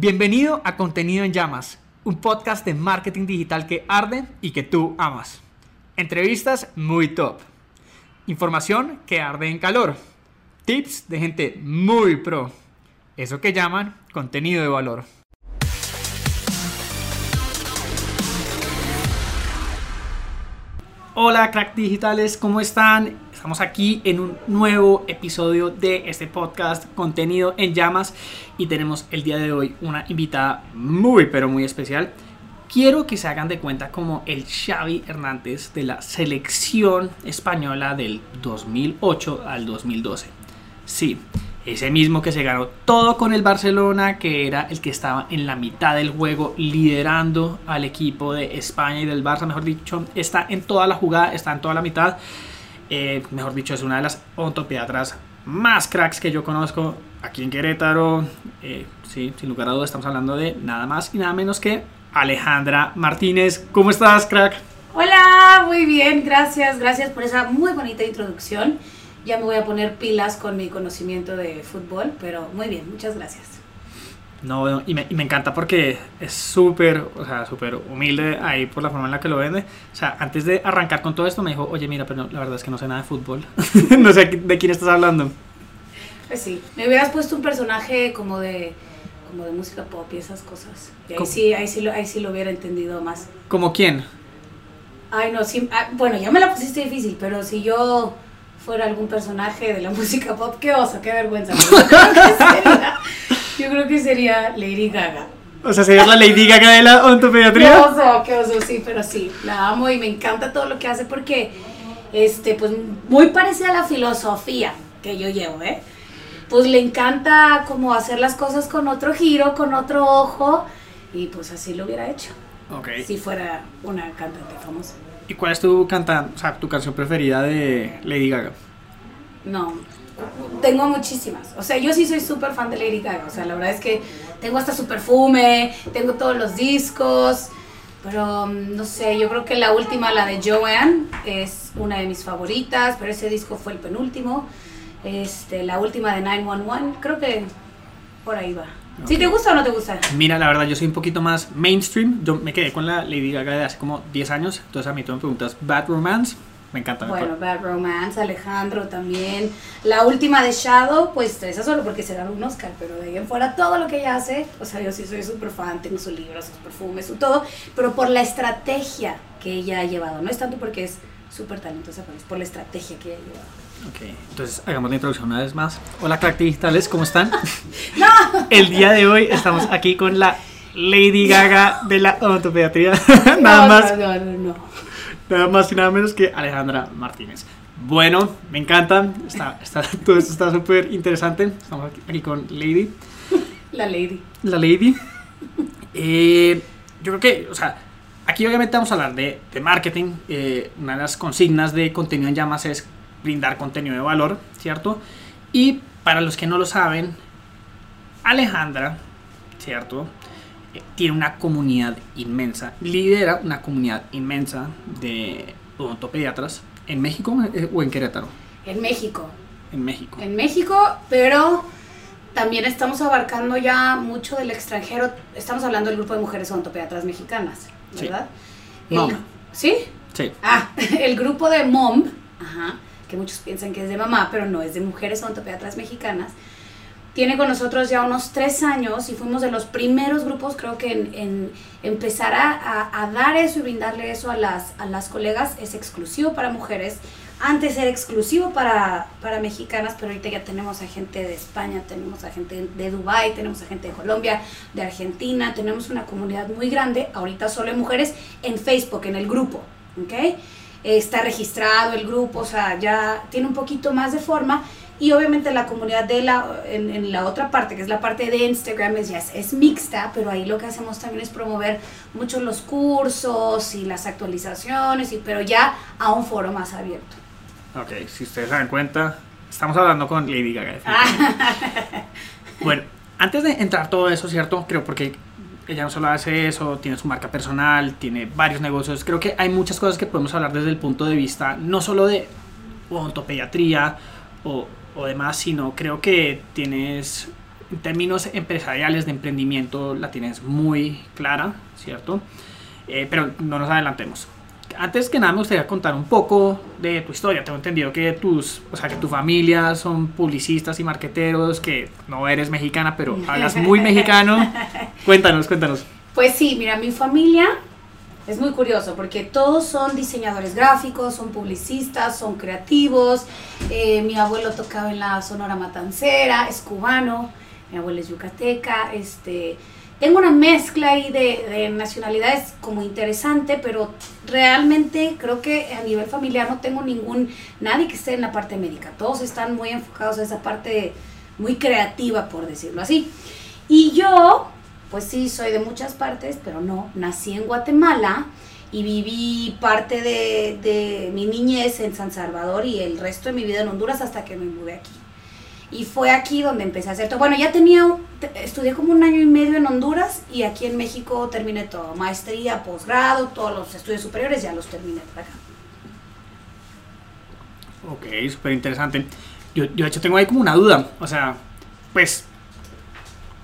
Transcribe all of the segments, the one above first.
Bienvenido a Contenido en Llamas, un podcast de marketing digital que arde y que tú amas. Entrevistas muy top. Información que arde en calor. Tips de gente muy pro. Eso que llaman contenido de valor. Hola crack digitales, ¿cómo están? Estamos aquí en un nuevo episodio de este podcast Contenido en Llamas y tenemos el día de hoy una invitada muy pero muy especial. Quiero que se hagan de cuenta como el Xavi Hernández de la selección española del 2008 al 2012. Sí, ese mismo que se ganó todo con el Barcelona, que era el que estaba en la mitad del juego liderando al equipo de España y del Barça, mejor dicho, está en toda la jugada, está en toda la mitad. Eh, mejor dicho, es una de las ontopediatras más cracks que yo conozco aquí en Querétaro. Eh, sí, sin lugar a dudas, estamos hablando de nada más y nada menos que Alejandra Martínez. ¿Cómo estás, crack? Hola, muy bien, gracias, gracias por esa muy bonita introducción ya me voy a poner pilas con mi conocimiento de fútbol, pero muy bien, muchas gracias. No, y me, y me encanta porque es súper, o sea, súper humilde ahí por la forma en la que lo vende. O sea, antes de arrancar con todo esto me dijo, oye, mira, pero la verdad es que no sé nada de fútbol. no sé de quién estás hablando. Pues sí, me hubieras puesto un personaje como de, como de música pop y esas cosas. Y ahí sí, ahí sí, lo, ahí sí lo hubiera entendido más. ¿Como quién? Ay, no, sí, ah, bueno, ya me la pusiste difícil, pero si yo fuera algún personaje de la música pop, qué oso, qué vergüenza. Yo creo que sería, Lady Gaga. O sea, sería la Lady Gaga de la ontopediatría. Qué oso, qué oso, sí, pero sí, la amo y me encanta todo lo que hace porque, este, pues, muy parecida a la filosofía que yo llevo, ¿eh? Pues le encanta como hacer las cosas con otro giro, con otro ojo, y pues así lo hubiera hecho. Ok. Si fuera una cantante famosa. ¿Y cuál es tu, canta, o sea, tu canción preferida de Lady Gaga? No, tengo muchísimas. O sea, yo sí soy súper fan de Lady Gaga. O sea, la verdad es que tengo hasta su perfume, tengo todos los discos. Pero mm, no sé, yo creo que la última, la de Joanne, es una de mis favoritas, pero ese disco fue el penúltimo. Este, la última de 911, creo que por ahí va. ¿Sí te gusta o no te gusta? Mira, la verdad, yo soy un poquito más mainstream. Yo me quedé con la Lady Gaga de hace como 10 años. Entonces a mí tú me preguntas Bad Romance. Me encanta. Bueno, Bad Romance, Alejandro también. La última de Shadow, pues esa solo porque se ganó un Oscar, pero de ahí en fuera todo lo que ella hace, o sea, yo sí soy súper fan, tengo sus libros, sus perfumes, su todo, pero por la estrategia que ella ha llevado, no es tanto porque es súper talentosa, pero es por la estrategia que ella ha llevado. Ok, entonces hagamos la introducción una vez más. Hola crack digitales, ¿cómo están? ¡No! El día de hoy estamos aquí con la Lady Gaga de la ontopediatría. nada No, más, No, no, no. Nada más y nada menos que Alejandra Martínez. Bueno, me encanta. Está, está, todo esto está súper interesante. Estamos aquí, aquí con Lady. La lady. La Lady. Eh, yo creo que, o sea, aquí obviamente vamos a hablar de, de marketing. Eh, una de las consignas de contenido en llamas es brindar contenido de valor, ¿cierto? Y para los que no lo saben, Alejandra, ¿cierto? Tiene una comunidad inmensa, lidera una comunidad inmensa de odontopediatras en México eh, o en Querétaro. En México. En México. En México, pero también estamos abarcando ya mucho del extranjero. Estamos hablando del grupo de mujeres odontopediatras mexicanas, Sí. ¿verdad? Mom. El- ¿Sí? Sí. Ah, el grupo de MOM, ajá, que muchos piensan que es de mamá, pero no, es de mujeres odontopediatras mexicanas. Tiene con nosotros ya unos tres años y fuimos de los primeros grupos, creo que en, empezar a, dar eso y brindarle eso a las, a las colegas. Es exclusivo para mujeres. Antes era exclusivo para, mexicanas, pero ahorita ya tenemos a gente de España, tenemos a gente de Dubái, tenemos a gente de Colombia, de Argentina, tenemos una comunidad muy grande, ahorita solo hay mujeres en Facebook, en el grupo, ¿ok? Eh, Está registrado el grupo, o sea, ya tiene un poquito más de forma y obviamente la comunidad de la, en, en la otra parte, que es la parte de Instagram, es, ya es, es mixta, pero ahí lo que hacemos también es promover mucho los cursos y las actualizaciones, y, pero ya a un foro más abierto. Ok, si ustedes se dan cuenta, estamos hablando con Lady Gaga. Bueno, antes de entrar todo eso, ¿cierto? Creo porque ella no solo hace eso, tiene su marca personal, tiene varios negocios. Creo que hay muchas cosas que podemos hablar desde el punto de vista no solo de odontopediatría o, o demás, sino creo que tienes en términos empresariales de emprendimiento la tienes muy clara, ¿cierto? Eh, pero no nos adelantemos. Antes que nada me gustaría contar un poco de tu historia. Tengo entendido que tus, o sea, que tu familia son publicistas y marqueteros, que no eres mexicana, pero hablas muy mexicano. Cuéntanos, cuéntanos. Pues sí, mira, mi familia es muy curioso porque todos son diseñadores gráficos, son publicistas, son creativos. Eh, mi abuelo tocaba en la Sonora Matancera, es cubano, mi abuela es yucateca. Este, tengo una mezcla ahí de, de, nacionalidades como interesante, pero realmente creo que a nivel familiar no tengo ningún, nadie que esté en la parte médica. Todos están muy enfocados a esa parte muy creativa, por decirlo así. Y yo, pues sí, soy de muchas partes, pero no, nací en Guatemala y viví parte de, de, mi niñez en San Salvador y el resto de mi vida en Honduras hasta que me mudé aquí. Y fue aquí donde empecé a hacer todo. Bueno, ya tenía, estudié como un año y medio en Honduras y aquí en México terminé todo, maestría, posgrado, todos los estudios superiores ya los terminé por acá. Ok, súper interesante. Yo, yo de hecho tengo ahí como una duda, o sea, pues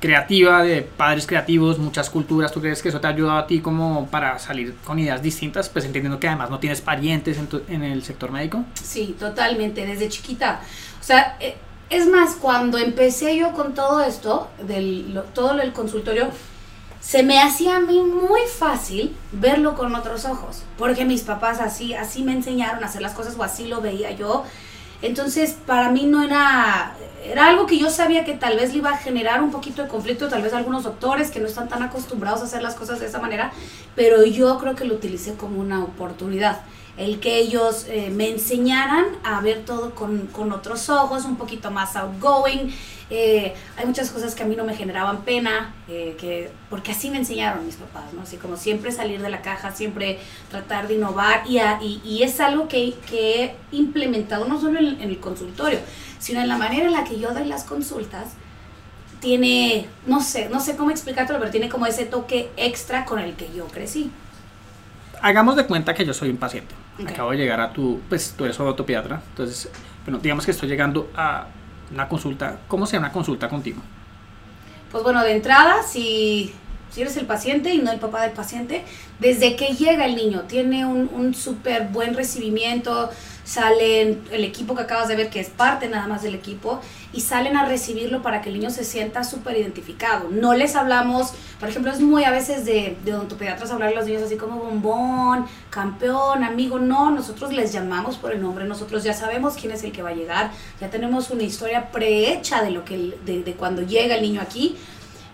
creativa, de padres creativos, muchas culturas, ¿tú crees que eso te ha ayudado a ti como para salir con ideas distintas? Pues entendiendo que además no tienes parientes en, tu, en el sector médico. Sí, totalmente, desde chiquita. O sea, es más, cuando empecé yo con todo esto, del, lo, todo el consultorio, se me hacía a mí muy fácil verlo con otros ojos, porque mis papás así, así me enseñaron a hacer las cosas o así lo veía yo. Entonces, para mí no era, era algo que yo sabía que tal vez le iba a generar un poquito de conflicto, tal vez algunos doctores que no están tan acostumbrados a hacer las cosas de esa manera, pero yo creo que lo utilicé como una oportunidad. El que ellos eh, me enseñaran a ver todo con, con, otros ojos, un poquito más outgoing. Eh, hay muchas cosas que a mí no me generaban pena, eh, que, porque así me enseñaron mis papás, ¿no? Así como siempre salir de la caja, siempre tratar de innovar y, a, y, y, es algo que, que, he implementado no solo en, el consultorio, sino en la manera en la que yo doy las consultas, tiene, no sé, no sé cómo explicártelo, pero tiene como ese toque extra con el que yo crecí. Hagamos de cuenta que yo soy un paciente. Okay. Acabo de llegar a tu, pues tú eres ortopiatra, entonces, bueno, digamos que estoy llegando a una consulta. ¿Cómo sea una consulta contigo? Pues bueno, de entrada, si, si eres el paciente y no el papá del paciente, desde que llega el niño, tiene un, un súper buen recibimiento, salen el equipo que acabas de ver, que es parte nada más del equipo, y salen a recibirlo para que el niño se sienta súper identificado. No les hablamos, por ejemplo, es muy a veces de, de odontopediatras hablar a los niños así como bombón, campeón, amigo, no, nosotros les llamamos por el nombre, nosotros ya sabemos quién es el que va a llegar, ya tenemos una historia prehecha de, lo que, de, de cuando llega el niño aquí,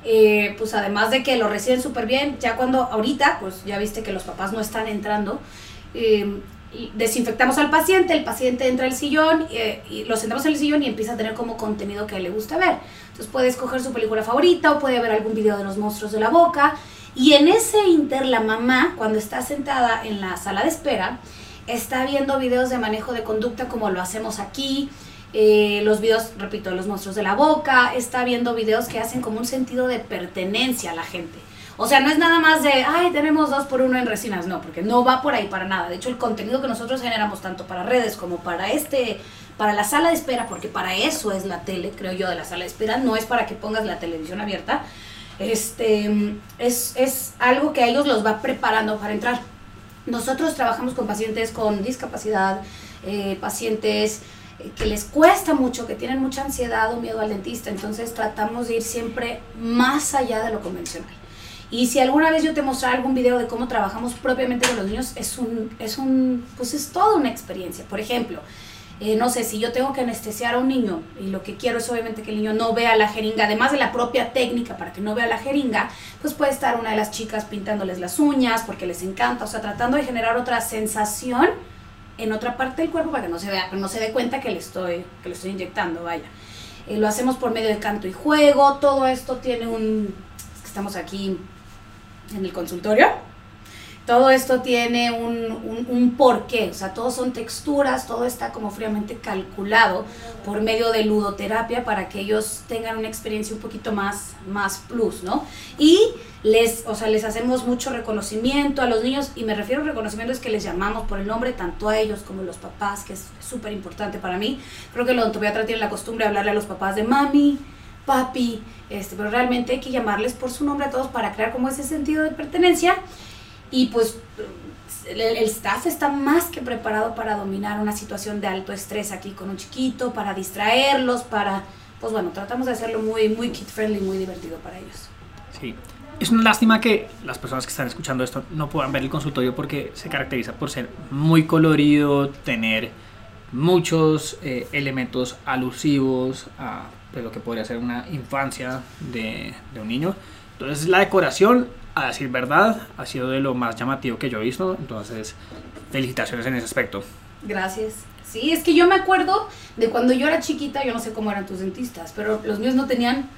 eh, pues además de que lo reciben súper bien, ya cuando ahorita, pues ya viste que los papás no están entrando, eh, desinfectamos al paciente, el paciente entra al sillón, eh, y lo sentamos en el sillón y empieza a tener como contenido que le gusta ver. Entonces puede escoger su película favorita o puede ver algún video de los monstruos de la boca. Y en ese inter, la mamá, cuando está sentada en la sala de espera, está viendo videos de manejo de conducta como lo hacemos aquí, eh, los videos, repito, de los monstruos de la boca, está viendo videos que hacen como un sentido de pertenencia a la gente. O sea, no es nada más de, ay, tenemos dos por uno en resinas, no, porque no va por ahí para nada. De hecho, el contenido que nosotros generamos tanto para redes como para este, para la sala de espera, porque para eso es la tele, creo yo, de la sala de espera, no es para que pongas la televisión abierta, este, es, es algo que a ellos los va preparando para entrar. Nosotros trabajamos con pacientes con discapacidad, eh, pacientes que les cuesta mucho, que tienen mucha ansiedad o miedo al dentista, entonces tratamos de ir siempre más allá de lo convencional. Y si alguna vez yo te mostrara algún video de cómo trabajamos propiamente con los niños, es un, es un, pues es toda una experiencia. Por ejemplo, eh, no sé, si yo tengo que anestesiar a un niño y lo que quiero es obviamente que el niño no vea la jeringa, además de la propia técnica para que no vea la jeringa, pues puede estar una de las chicas pintándoles las uñas porque les encanta, o sea, tratando de generar otra sensación en otra parte del cuerpo para que no se vea, no se dé cuenta que le estoy, que le estoy inyectando, vaya. Eh, lo hacemos por medio de canto y juego, todo esto tiene un, estamos aquí en el consultorio. Todo esto tiene un, un, un, porqué, o sea, todos son texturas, todo está como fríamente calculado por medio de ludoterapia para que ellos tengan una experiencia un poquito más, más plus, ¿no? Y les, o sea, les hacemos mucho reconocimiento a los niños, y me refiero a reconocimiento es que les llamamos por el nombre tanto a ellos como a los papás, que es súper importante para mí. Creo que el odontopediatra tiene la costumbre de hablarle a los papás de mami, papi, este, pero realmente hay que llamarles por su nombre a todos para crear como ese sentido de pertenencia y pues el, staff está más que preparado para dominar una situación de alto estrés aquí con un chiquito, para distraerlos, para, pues bueno, tratamos de hacerlo muy, muy kid friendly, muy divertido para ellos. Sí. Es una lástima que las personas que están escuchando esto no puedan ver el consultorio porque se caracteriza por ser muy colorido, tener muchos eh, elementos alusivos a pues, lo que podría ser una infancia de, de un niño. Entonces la decoración, a decir verdad, ha sido de lo más llamativo que yo he visto. Entonces, felicitaciones en ese aspecto. Gracias. Sí, es que yo me acuerdo de cuando yo era chiquita, yo no sé cómo eran tus dentistas, pero los míos no tenían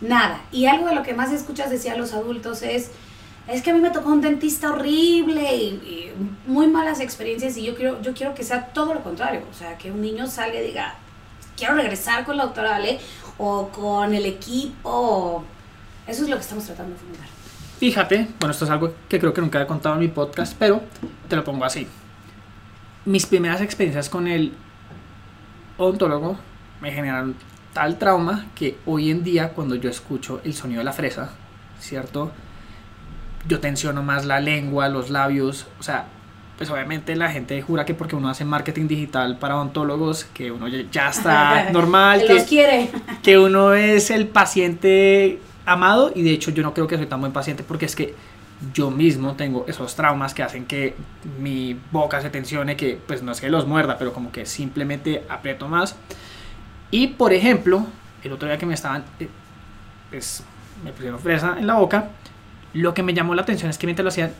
nada. Y algo de lo que más escuchas decir a los adultos es, es que a mí me tocó un dentista horrible y, y muy malas experiencias y yo quiero, yo quiero que sea todo lo contrario. O sea, que un niño salga y diga, quiero regresar con la doctora Ale o con el equipo. Eso es lo que estamos tratando de fomentar. Fíjate, bueno, esto es algo que creo que nunca he contado en mi podcast, pero te lo pongo así. Mis primeras experiencias con el odontólogo me generaron tal trauma que hoy en día cuando yo escucho el sonido de la fresa, ¿cierto? Yo tensiono más la lengua, los labios, o sea, pues obviamente la gente jura que porque uno hace marketing digital para odontólogos, que uno ya está normal, Que los que, quiere. que uno es el paciente amado y de hecho yo no creo que soy tan buen paciente porque es que yo mismo tengo esos traumas que hacen que mi boca se tensione, que pues no es que los muerda, pero como que simplemente aprieto más. Y por ejemplo, el otro día que me estaban, eh, pues me pusieron fresa en la boca, lo que me llamó la atención es que mientras lo hacían,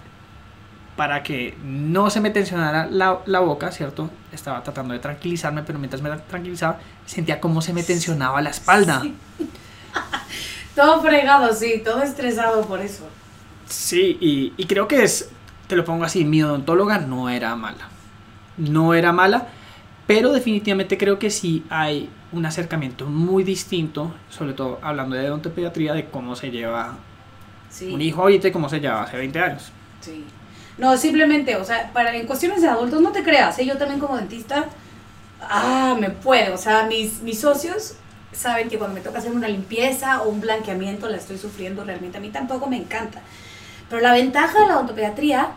para que no se me tensionara la, la boca, ¿cierto? Estaba tratando de tranquilizarme, pero mientras me tranquilizaba, sentía como se me tensionaba la espalda. Sí. todo fregado, sí, todo estresado por eso. Sí, y, y creo que es, te lo pongo así, mi odontóloga no era mala. No era mala, pero definitivamente creo que sí hay un acercamiento muy distinto, sobre todo hablando de odontopediatría, de cómo se lleva Sí. un hijo ahorita y cómo se llevaba hace 20 años. Sí. No, simplemente, o sea, para en cuestiones de adultos, no te creas, ¿eh? yo también como dentista, ah, me puede, o sea, mis, mis socios saben que cuando me toca hacer una limpieza o un blanqueamiento la estoy sufriendo realmente, a mí tampoco me encanta. Pero la ventaja de la odontopediatría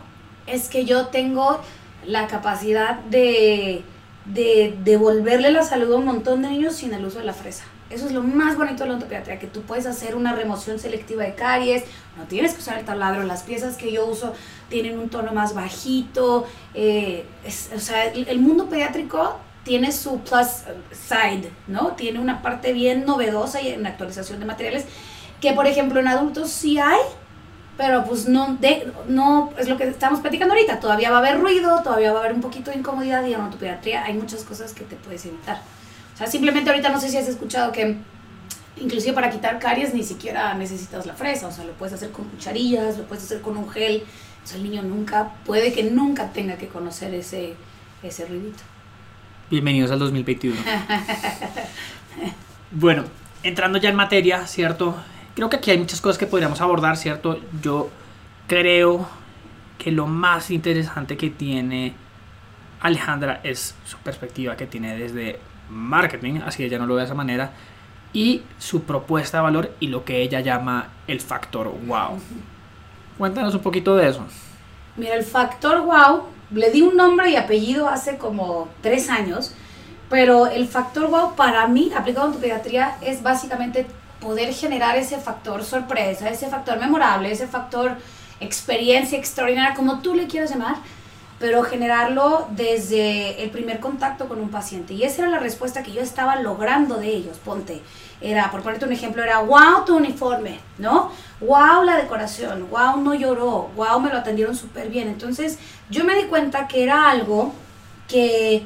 es que yo tengo la capacidad de, de devolverle la salud a un montón de niños sin el uso de la fresa. Eso es lo más bonito de la odontopediatría, que tú puedes hacer una remoción selectiva de caries, no tienes que usar el taladro, las piezas que yo uso tienen un tono más bajito, eh, es- o sea, el, el mundo pediátrico tiene su plus side, ¿no? Tiene una parte bien novedosa y en actualización de materiales, que por ejemplo en adultos sí hay, pero pues no, de, no es lo que estamos platicando ahorita, todavía va a haber ruido, todavía va a haber un poquito de incomodidad y en odontopediatría hay muchas cosas que te puedes evitar. O sea, simplemente ahorita no sé si has escuchado que inclusive para quitar caries ni siquiera necesitas la fresa, o sea, lo puedes hacer con cucharillas, lo puedes hacer con un gel. O sea, el niño nunca, puede que nunca tenga que conocer ese, ese ruidito. Bienvenidos al 2021. bueno, entrando ya en materia, ¿cierto? Creo que aquí hay muchas cosas que podríamos abordar, ¿cierto? Yo creo que lo más interesante que tiene Alejandra es su perspectiva que tiene desde marketing, así ella no lo ve de esa manera, y su propuesta de valor y lo que ella llama el factor wow. Cuéntanos un poquito de eso. Mira, el factor wow, le di un nombre y apellido hace como tres años, pero el factor wow para mí, aplicado en tu pediatría, es básicamente poder generar ese factor sorpresa, ese factor memorable, ese factor experiencia extraordinaria, como tú le quieras llamar, pero generarlo desde el primer contacto con un paciente. Y esa era la respuesta que yo estaba logrando de ellos. Ponte, era, por ponerte un ejemplo, era wow tu uniforme, ¿no? Wow la decoración, wow no lloró, wow me lo atendieron súper bien. Entonces yo me di cuenta que era algo que,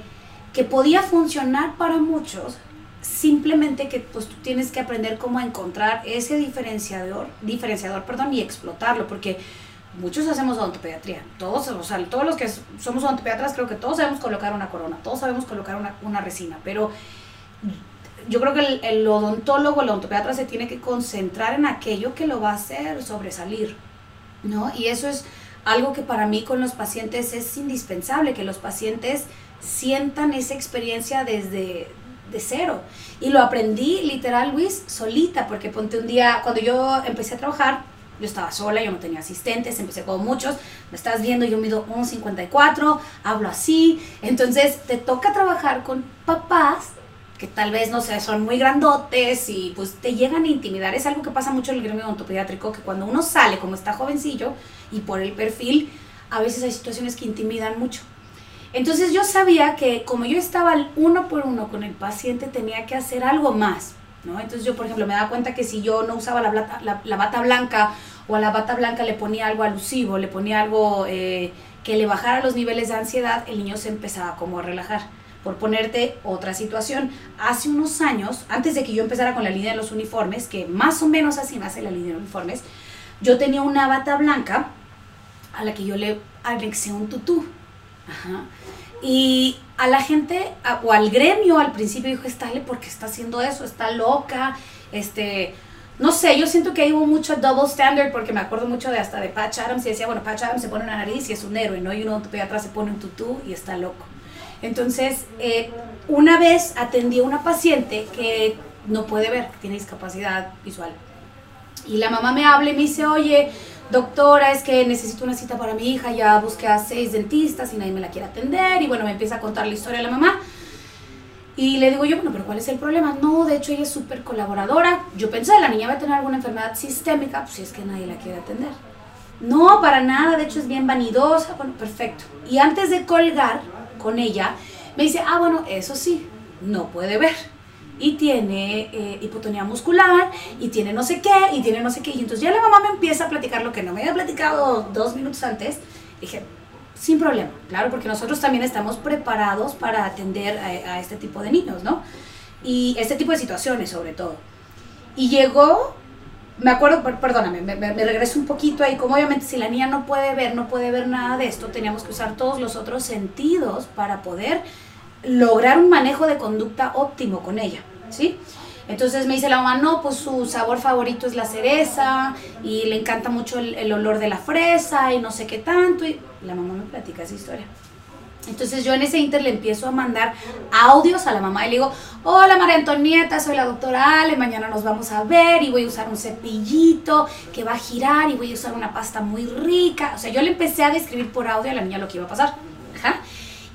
que podía funcionar para muchos, simplemente que pues tú tienes que aprender cómo encontrar ese diferenciador, diferenciador, perdón, y explotarlo, porque muchos hacemos odontopediatría, todos, o sea, todos los que somos odontopediatras creo que todos sabemos colocar una corona, todos sabemos colocar una, una resina, pero yo creo que el, el odontólogo, el odontopediatra se tiene que concentrar en aquello que lo va a hacer sobresalir, ¿no? Y eso es algo que para mí con los pacientes es indispensable, que los pacientes sientan esa experiencia desde, de cero. Y lo aprendí literal, Luis, solita, porque ponte un día, cuando yo empecé a trabajar, yo estaba sola, yo no tenía asistentes, empecé con muchos, me estás viendo, yo mido 1,54, hablo así, entonces te toca trabajar con papás que tal vez, no sé, son muy grandotes y pues te llegan a intimidar. Es algo que pasa mucho en el gremio odontopediátrico, que cuando uno sale como está jovencillo y por el perfil, a veces hay situaciones que intimidan mucho. Entonces yo sabía que como yo estaba uno por uno con el paciente, tenía que hacer algo más. ¿No? Entonces yo, por ejemplo, me daba cuenta que si yo no usaba la, bata, la, bata blanca o a la bata blanca le ponía algo alusivo, le ponía algo eh, que le bajara los niveles de ansiedad, el niño se empezaba como a relajar. Por ponerte otra situación, hace unos años, antes de que yo empezara con la línea de los uniformes, que más o menos así nace la línea de uniformes, yo tenía una bata blanca a la que yo le anexé un tutú. Ajá. Y a la gente, o al gremio al principio dijo, estale, porque está haciendo eso? Está loca, este... No sé, yo siento que hay mucho double standard porque me acuerdo mucho de hasta de Patch Adams y decía, bueno, Patch Adams se pone una nariz y es un héroe, ¿no? Y uno atrás se pone un tutú y está loco. Entonces, eh, una vez atendí a una paciente que no puede ver, tiene discapacidad visual. Y la mamá me habla y me dice, oye, doctora, es que necesito una cita para mi hija, ya busqué a seis dentistas y nadie me la quiere atender. Y bueno, me empieza a contar la historia de la mamá. Y le digo yo, bueno, pero ¿cuál es el problema? No, de hecho ella es súper colaboradora. Yo pensé, la niña va a tener alguna enfermedad sistémica, pues si es que nadie la quiere atender. No, para nada, de hecho es bien vanidosa. Bueno, perfecto. Y antes de colgar con ella, me dice, ah, bueno, eso sí, no puede ver y tiene eh, hipotonía muscular y tiene no sé qué y tiene no sé qué. Y entonces ya la mamá me empieza a platicar lo que no me había platicado dos minutos antes. Dije, sin problema, claro, porque nosotros también estamos preparados para atender a, este tipo de niños, ¿no? Y este tipo de situaciones sobre todo. Y llegó, me acuerdo, perdóname, me, me, regreso un poquito ahí, como obviamente si la niña no puede ver, no puede ver nada de esto, teníamos que usar todos los otros sentidos para poder lograr un manejo de conducta óptimo con ella, ¿sí? Entonces me dice la mamá, no, pues su sabor favorito es la cereza y le encanta mucho el, olor de la fresa y no sé qué tanto. Y la mamá me platica esa historia. Entonces yo en ese inter le empiezo a mandar audios a la mamá y le digo, hola María Antonieta, soy la doctora Ale, mañana nos vamos a ver y voy a usar un cepillito que va a girar y voy a usar una pasta muy rica. O sea, yo le empecé a describir por audio a la niña lo que iba a pasar. Ajá.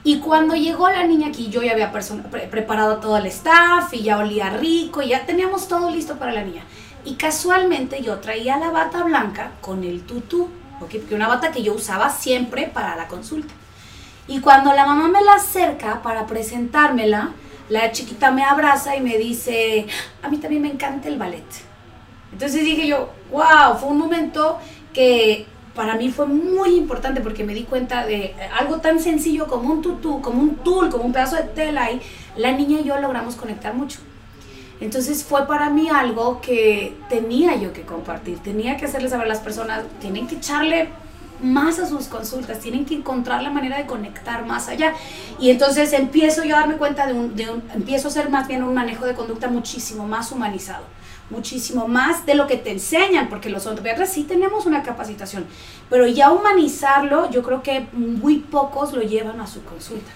Y cuando llegó la niña aquí, yo ya había preparado todo el staff y ya olía rico y ya teníamos todo listo para la niña. Y casualmente yo traía la bata blanca con el tutú, porque una bata que yo usaba siempre para la consulta. Y cuando la mamá me la acerca para presentármela, la chiquita me abraza y me dice, a mí también me encanta el ballet. Entonces dije yo, wow, fue un momento que para mí fue muy importante porque me di cuenta de algo tan sencillo como un tutú, como un tul, como un pedazo de tela y la niña y yo logramos conectar mucho. Entonces fue para mí algo que tenía yo que compartir, tenía que hacerles saber a las personas, tienen que echarle más a sus consultas, tienen que encontrar la manera de conectar más allá. Y entonces empiezo yo a darme cuenta de un, de un empiezo a hacer más bien un manejo de conducta muchísimo más humanizado muchísimo más de lo que te enseñan, porque los ortopediatras sí tenemos una capacitación, pero ya humanizarlo, yo creo que muy pocos lo llevan a su consulta.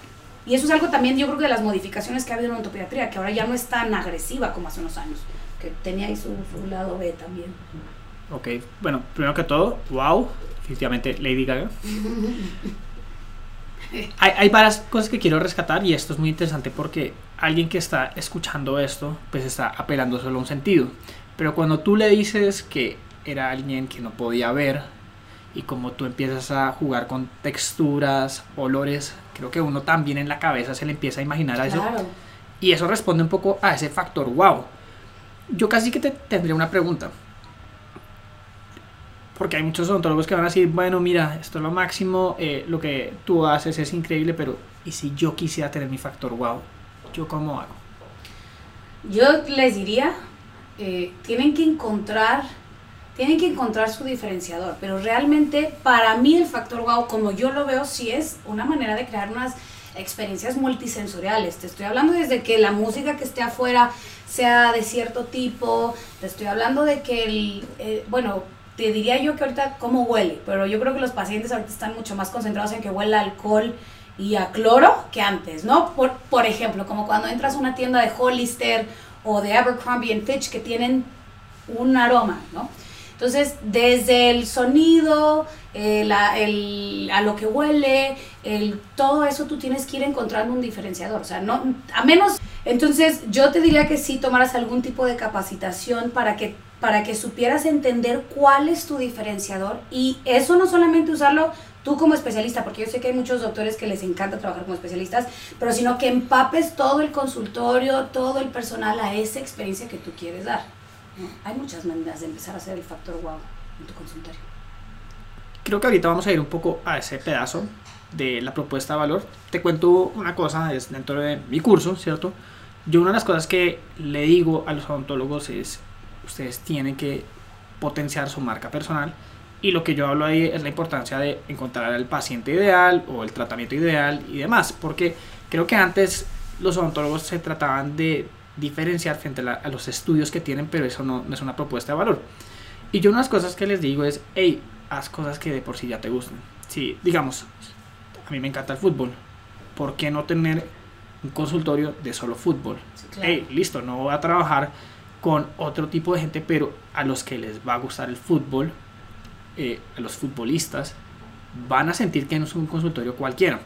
Y eso es algo también, yo creo que de las modificaciones que ha habido en la ontopediatría, que ahora ya no es tan agresiva como hace unos años, que tenía ahí su, lado B también. Ok, bueno, primero que todo, wow, definitivamente Lady Gaga. hay, hay varias cosas que quiero rescatar y esto es muy interesante porque alguien que está escuchando esto, pues está apelando solo a un sentido. Pero cuando tú le dices que era alguien que no podía ver y como tú empiezas a jugar con texturas, olores, creo que uno también en la cabeza se le empieza a imaginar a eso. Y eso responde un poco a ese factor wow. Yo casi que te tendría una pregunta. Porque hay muchos odontólogos que van a decir, bueno, mira, esto es lo máximo, eh, lo que tú haces es increíble, pero ¿y si yo quisiera tener mi factor wow? ¿Yo cómo hago? Yo les diría, eh, tienen que encontrar tienen que encontrar su diferenciador, pero realmente para mí el factor wow, como yo lo veo, sí es una manera de crear unas experiencias multisensoriales. Te estoy hablando desde que la música que esté afuera sea de cierto tipo, te estoy hablando de que el, eh, bueno, te diría yo que ahorita cómo huele, pero yo creo que los pacientes ahorita están mucho más concentrados en que huela alcohol y a cloro que antes, ¿no? Por, por ejemplo, como cuando entras a una tienda de Hollister o de Abercrombie Fitch que tienen un aroma, ¿no? Entonces, desde el sonido, eh, la, el, a lo que huele, el, todo eso tú tienes que ir encontrando un diferenciador. O sea, no, a menos, entonces yo te diría que sí tomaras algún tipo de capacitación para que, para que supieras entender cuál es tu diferenciador y eso no solamente usarlo tú como especialista, porque yo sé que hay muchos doctores que les encanta trabajar como especialistas, pero sino que empapes todo el consultorio, todo el personal a esa experiencia que tú quieres dar. Hay muchas maneras de empezar a hacer el factor wow en tu consultorio. Creo que ahorita vamos a ir un poco a ese pedazo de la propuesta de valor. Te cuento una cosa, es dentro de mi curso, ¿cierto? Yo una de las cosas que le digo a los odontólogos es, ustedes tienen que potenciar su marca personal y lo que yo hablo ahí es la importancia de encontrar al paciente ideal o el tratamiento ideal y demás, porque creo que antes los odontólogos se trataban de diferenciar frente a, los estudios que tienen, pero eso no, es una propuesta de valor. Y yo unas cosas que les digo es, hey, haz cosas que de por sí ya te gusten. Si, digamos, a mí me encanta el fútbol, ¿por qué no tener un consultorio de solo fútbol? Hey, listo, no voy a trabajar con otro tipo de gente, pero a los que les va a gustar el fútbol, eh, los futbolistas, van a sentir que no es un consultorio cualquiera.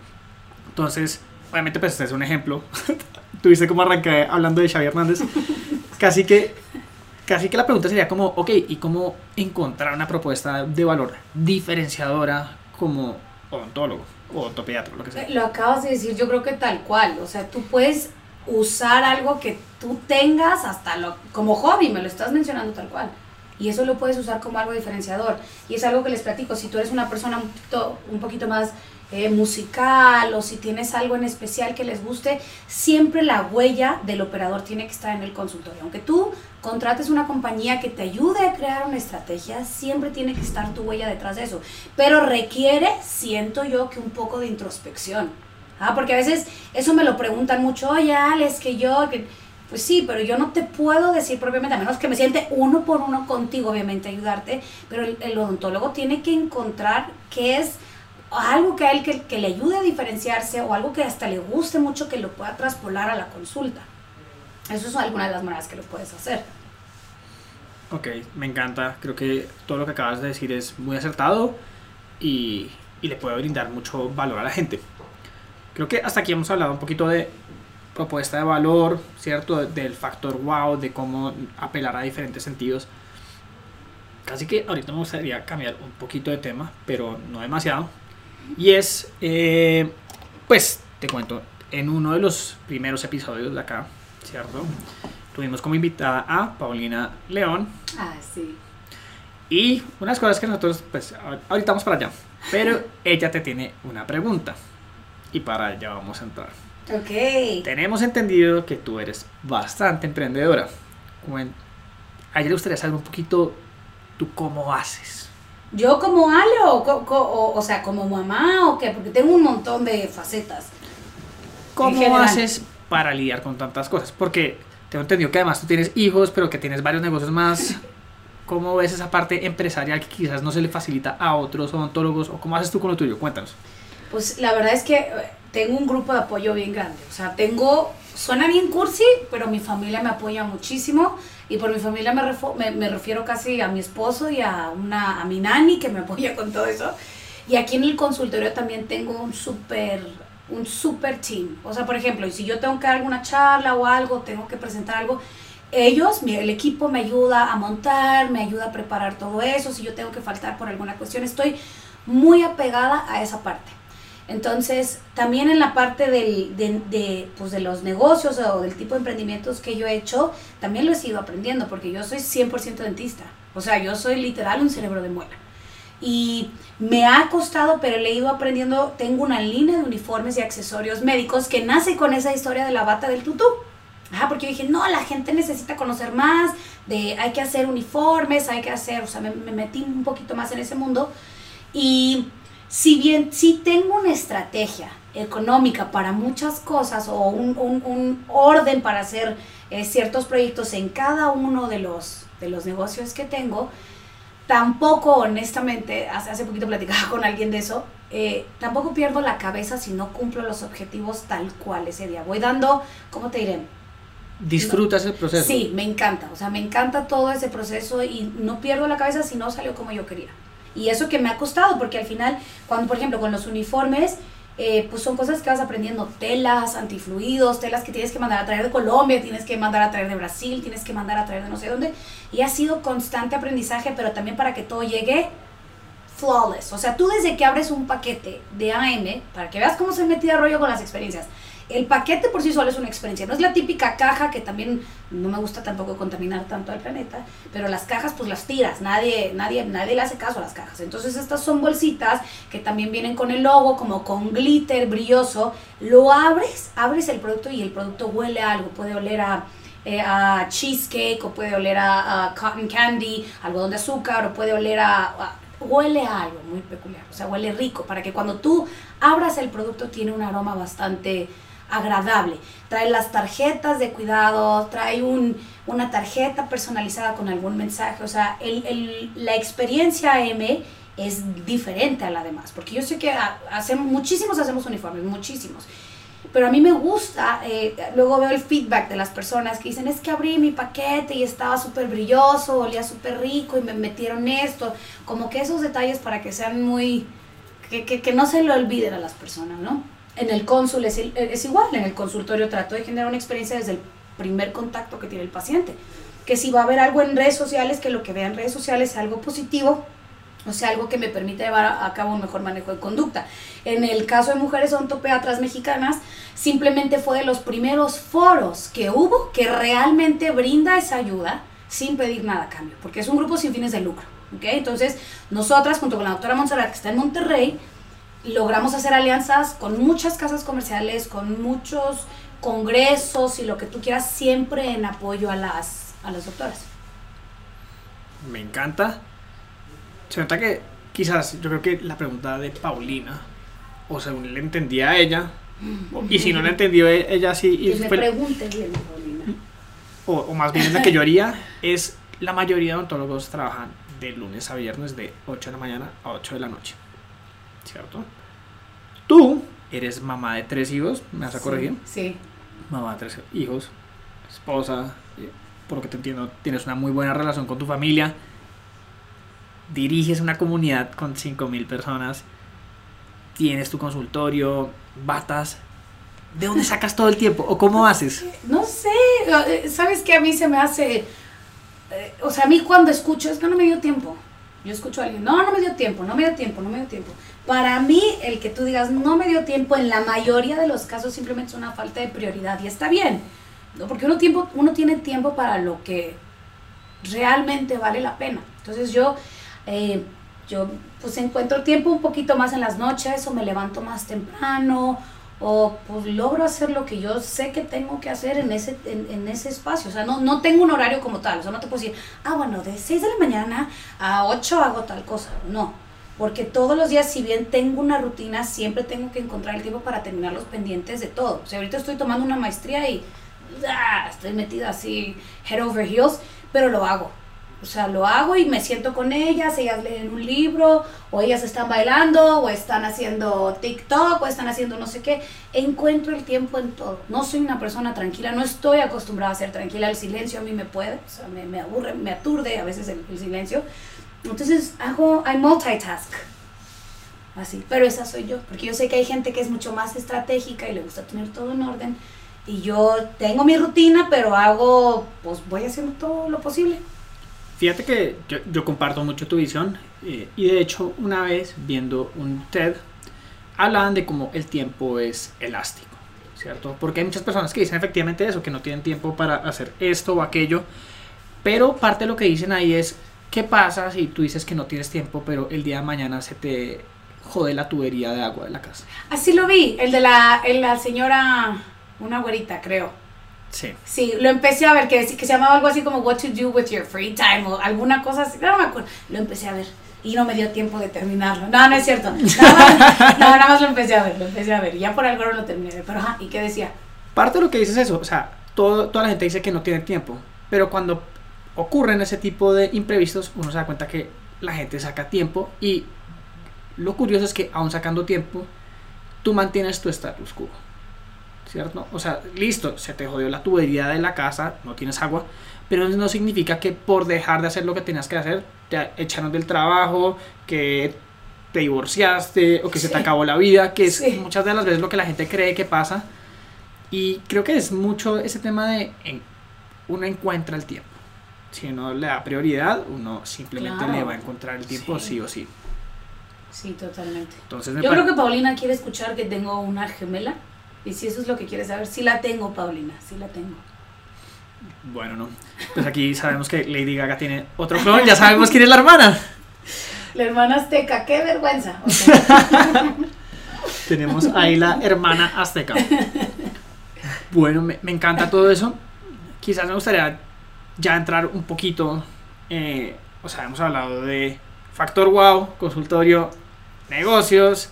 Entonces, obviamente, pues este es un ejemplo tuviste como arranqué hablando de Xavi Hernández. Casi que, casi que la pregunta sería como, ok, ¿y cómo encontrar una propuesta de valor diferenciadora como odontólogo o odontopediatra, lo que sea? Lo acabas de decir, yo creo que tal cual. O sea, tú puedes usar algo que tú tengas hasta lo, como hobby, me lo estás mencionando tal cual. Y eso lo puedes usar como algo diferenciador. Y es algo que les platico, si tú eres una persona un poquito, más eh, musical o si tienes algo en especial que les guste, siempre la huella del operador tiene que estar en el consultorio. Aunque tú contrates una compañía que te ayude a crear una estrategia, siempre tiene que estar tu huella detrás de eso. Pero requiere, siento yo, que un poco de introspección. ¿ah? Porque a veces eso me lo preguntan mucho, oye, es que yo... pues sí, pero yo no te puedo decir propiamente, a menos que me siente uno por uno contigo, obviamente, ayudarte, pero el, odontólogo tiene que encontrar qué es algo que a él que, le ayude a diferenciarse o algo que hasta le guste mucho que lo pueda traspolar a la consulta. Eso es alguna de las maneras que lo puedes hacer. Ok, me encanta. Creo que todo lo que acabas de decir es muy acertado y, y le puede brindar mucho valor a la gente. Creo que hasta aquí hemos hablado un poquito de propuesta de valor, ¿cierto? Del factor wow, de cómo apelar a diferentes sentidos. Casi que ahorita me gustaría cambiar un poquito de tema, pero no demasiado. Y es, eh, pues, te cuento, en uno de los primeros episodios de acá, ¿cierto? Tuvimos como invitada a Paulina León. Ah, sí. Y unas cosas que nosotros, pues, ahorita vamos para allá. Pero ella te tiene una pregunta. Y para allá vamos a entrar. Ok. Tenemos entendido que tú eres bastante emprendedora. A ella le gustaría saber un poquito tú cómo haces. ¿Yo como Ale o, o, sea, como mamá o qué? Porque tengo un montón de facetas. ¿Cómo haces para lidiar con tantas cosas? Porque tengo entendido que además tú tienes hijos, pero que tienes varios negocios más. ¿Cómo ves esa parte empresarial que quizás no se le facilita a otros odontólogos? ¿O cómo haces tú con lo tuyo? Cuéntanos. Pues la verdad es que eh, tengo un grupo de apoyo bien grande. O sea, tengo, suena bien cursi, pero mi familia me apoya muchísimo. Y por mi familia me, me, refiero casi a mi esposo y a, una, a mi nani que me apoya con todo eso. Y aquí en el consultorio también tengo un súper un super team. O sea, por ejemplo, si yo tengo que dar alguna charla o algo, tengo que presentar algo, ellos, el equipo me ayuda a montar, me ayuda a preparar todo eso. Si yo tengo que faltar por alguna cuestión, estoy muy apegada a esa parte. Entonces, también en la parte del, de, pues de los negocios o del tipo de emprendimientos que yo he hecho, también lo he ido aprendiendo, porque yo soy 100% dentista. O sea, yo soy literal un cerebro de muela. Y me ha costado, pero le he ido aprendiendo. Tengo una línea de uniformes y accesorios médicos que nace con esa historia de la bata del tutú. Ajá, porque yo dije, no, la gente necesita conocer más, de hay que hacer uniformes, hay que hacer, o sea, me metí un poquito más en ese mundo. Y si bien sí tengo una estrategia económica para muchas cosas o un, orden para hacer eh, ciertos proyectos en cada uno de los, de los negocios que tengo, tampoco, honestamente, hace, hace poquito platicaba con alguien de eso, eh, tampoco pierdo la cabeza si no cumplo los objetivos tal cual ese día. Voy dando, ¿cómo te diré? ¿Disfrutas el proceso? Sí, me encanta, o sea, me encanta todo ese proceso y no pierdo la cabeza si no salió como yo quería. Y eso que me ha costado, porque al final, cuando por ejemplo con los uniformes, eh, pues son cosas que vas aprendiendo, telas, antifluidos, telas que tienes que mandar a traer de Colombia, tienes que mandar a traer de Brasil, tienes que mandar a traer de no sé dónde. Y ha sido constante aprendizaje, pero también para que todo llegue flawless. O sea, tú desde que abres un paquete de AM, para que veas cómo se metida rollo con las experiencias, el paquete por sí solo es una experiencia, no es la típica caja que también no me gusta tampoco contaminar tanto al planeta, pero las cajas pues las tiras, nadie, nadie, nadie le hace caso a las cajas. Entonces estas son bolsitas que también vienen con el logo, como con glitter brilloso, lo abres, abres el producto y el producto huele a algo, puede oler a... Eh, a cheesecake o puede oler a, cotton candy, algodón de azúcar o puede oler a huele a algo muy peculiar, o sea, huele rico, para que cuando tú abras el producto tiene un aroma bastante agradable. Trae las tarjetas de cuidado, trae un, una tarjeta personalizada con algún mensaje. O sea, el, el, la experiencia M es diferente a la demás. Porque yo sé que hacemos, muchísimos hacemos uniformes, muchísimos. Pero a mí me gusta, eh, luego veo el feedback de las personas que dicen, es que abrí mi paquete y estaba súper brilloso, olía súper rico y me metieron esto. Como que esos detalles para que sean muy, que, que, que no se lo olviden a las personas, ¿no? En el cónsul es, igual, en el consultorio trato de generar una experiencia desde el primer contacto que tiene el paciente. Que si va a haber algo en redes sociales, que lo que vea en redes sociales sea algo positivo, o sea, algo que me permite llevar a cabo un mejor manejo de conducta. En el caso de mujeres ontopeatras mexicanas, simplemente fue de los primeros foros que hubo que realmente brinda esa ayuda sin pedir nada a cambio, porque es un grupo sin fines de lucro. ¿okay? Entonces, nosotras, junto con la doctora Montserrat, que está en Monterrey, logramos hacer alianzas con muchas casas comerciales, con muchos congresos y lo que tú quieras, siempre en apoyo a las, a las doctoras. Me encanta. Se nota que quizás yo creo que la pregunta de Paulina, o según le entendía a ella, y si no le entendió e, ella sí... Y me pregunte bien, Paulina. O, o más bien la que yo haría es, la mayoría de odontólogos trabajan de lunes a viernes de 8 de la mañana a 8 de la noche. ¿Cierto? Tú eres mamá de tres hijos, ¿me vas a corregir? Sí. Mamá de tres hijos, esposa, eh, por lo que te entiendo, tienes una muy buena relación con tu familia, diriges una comunidad con 5.000 personas, tienes tu consultorio, batas. ¿De dónde sacas todo el tiempo? ¿O cómo haces? No sé, eh, ¿sabes qué a mí se me hace? Eh, o sea, a mí cuando escucho es que no me dio tiempo. Yo escucho a alguien, no, no me dio tiempo, no me dio tiempo, no me dio tiempo. Para mí, el que tú digas no me dio tiempo, en la mayoría de los casos simplemente es una falta de prioridad y está bien, ¿no? porque uno, tiempo, uno tiene tiempo para lo que realmente vale la pena. Entonces yo, eh, yo pues encuentro tiempo un poquito más en las noches o me levanto más temprano o pues logro hacer lo que yo sé que tengo que hacer en ese, en, ese espacio. O sea, no, no tengo un horario como tal. O sea, no te puedo decir, ah, bueno, de 6 de la mañana a 8 hago tal cosa. No porque todos los días, si bien tengo una rutina, siempre tengo que encontrar el tiempo para terminar los pendientes de todo. O sea, ahorita estoy tomando una maestría y ah, estoy metida así, head over heels, pero lo hago. O sea, lo hago y me siento con ellas, ellas leen un libro, o ellas están bailando, o están haciendo TikTok, o están haciendo no sé qué. Encuentro el tiempo en todo. No soy una persona tranquila, no estoy acostumbrada a ser tranquila. El silencio a mí me puede, o sea, me, me aburre, me aturde a veces el, el silencio. Entonces hago, I multitask. Así, pero esa soy yo, porque yo sé que hay gente que es mucho más estratégica y le gusta tener todo en orden. Y yo tengo mi rutina, pero hago, pues voy haciendo todo lo posible. Fíjate que yo, yo comparto mucho tu visión eh, y de hecho una vez viendo un TED hablaban de cómo el tiempo es elástico, ¿cierto? Porque hay muchas personas que dicen efectivamente eso, que no tienen tiempo para hacer esto o aquello, pero parte de lo que dicen ahí es ¿Qué pasa si tú dices que no tienes tiempo, pero el día de mañana se te jode la tubería de agua de la casa? Así lo vi, el de la, la señora, una güerita, creo. Sí. Sí, lo empecé a ver, que, que se llamaba algo así como What to Do with Your Free Time o alguna cosa así, no me acuerdo. Lo empecé a ver y no me dio tiempo de terminarlo. No, no es cierto. Nada más, no, nada más lo empecé a ver, lo empecé a ver. Y ya por algo no lo terminé. Pero, ajá, ¿y qué decía? Parte de lo que dices es eso, o sea, todo, toda la gente dice que no tiene tiempo, pero cuando ocurren ese tipo de imprevistos, uno se da cuenta que la gente saca tiempo y lo curioso es que aún sacando tiempo, tú mantienes tu status quo. ¿Cierto? O sea, listo, se te jodió la tubería de la casa, no tienes agua, pero no significa que por dejar de hacer lo que tenías que hacer, te echaron del trabajo, que te divorciaste o que se te acabó la vida, que es muchas de las veces lo que la gente cree que pasa. Y creo que es mucho ese tema de en, uno encuentra el tiempo. Si uno le da prioridad, uno simplemente le va a encontrar el tiempo sí, o sí. Sí, totalmente. Entonces Yo creo que Paulina quiere escuchar que tengo una gemela. Y si eso es lo que quiere saber, sí la tengo, Paulina, sí la tengo. Bueno, no. Pues aquí sabemos que Lady Gaga tiene otro clon, ya sabemos quién es la hermana. La hermana azteca, qué vergüenza. Tenemos ahí la hermana azteca. Bueno, me, encanta todo eso. Quizás me gustaría ya entrar un poquito, eh, o sea, hemos hablado de Factor Wow, consultorio, negocios,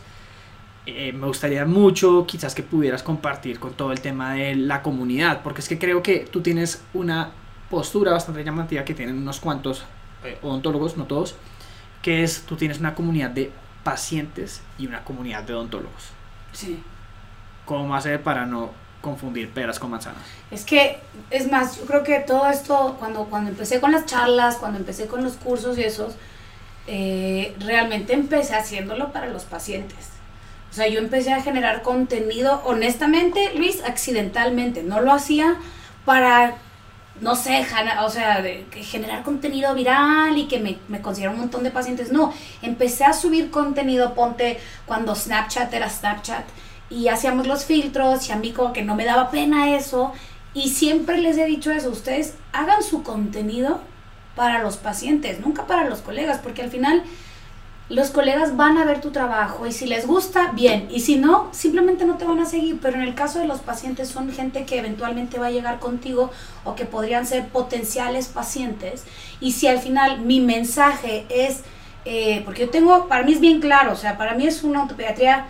eh, me gustaría mucho quizás que pudieras compartir con todo el tema de la comunidad, porque es que creo que tú tienes una postura bastante llamativa que tienen unos cuantos eh, odontólogos, no todos, que es tú tienes una comunidad de pacientes y una comunidad de odontólogos. Sí. ¿Cómo hacer para no confundir peras con manzanas? Es que, es más, yo creo que todo esto, cuando, cuando empecé con las charlas, cuando empecé con los cursos y esos, eh, realmente empecé haciéndolo para los pacientes o sea, yo empecé a generar contenido, honestamente, Luis, accidentalmente. No lo hacía para, no sé, o sea, de, generar contenido viral y que me, me consiguiera un montón de pacientes. No, empecé a subir contenido, ponte, cuando Snapchat era Snapchat. Y hacíamos los filtros y a mí como que no me daba pena eso. Y siempre les he dicho eso, ustedes hagan su contenido para los pacientes, nunca para los colegas, porque al final los colegas van a ver tu trabajo y si les gusta, bien, y si no, simplemente no te van a seguir, pero en el caso de los pacientes son gente que eventualmente va a llegar contigo o que podrían ser potenciales pacientes, y si al final mi mensaje es, eh, porque yo tengo, para mí es bien claro, o sea, para mí es una ontopediatría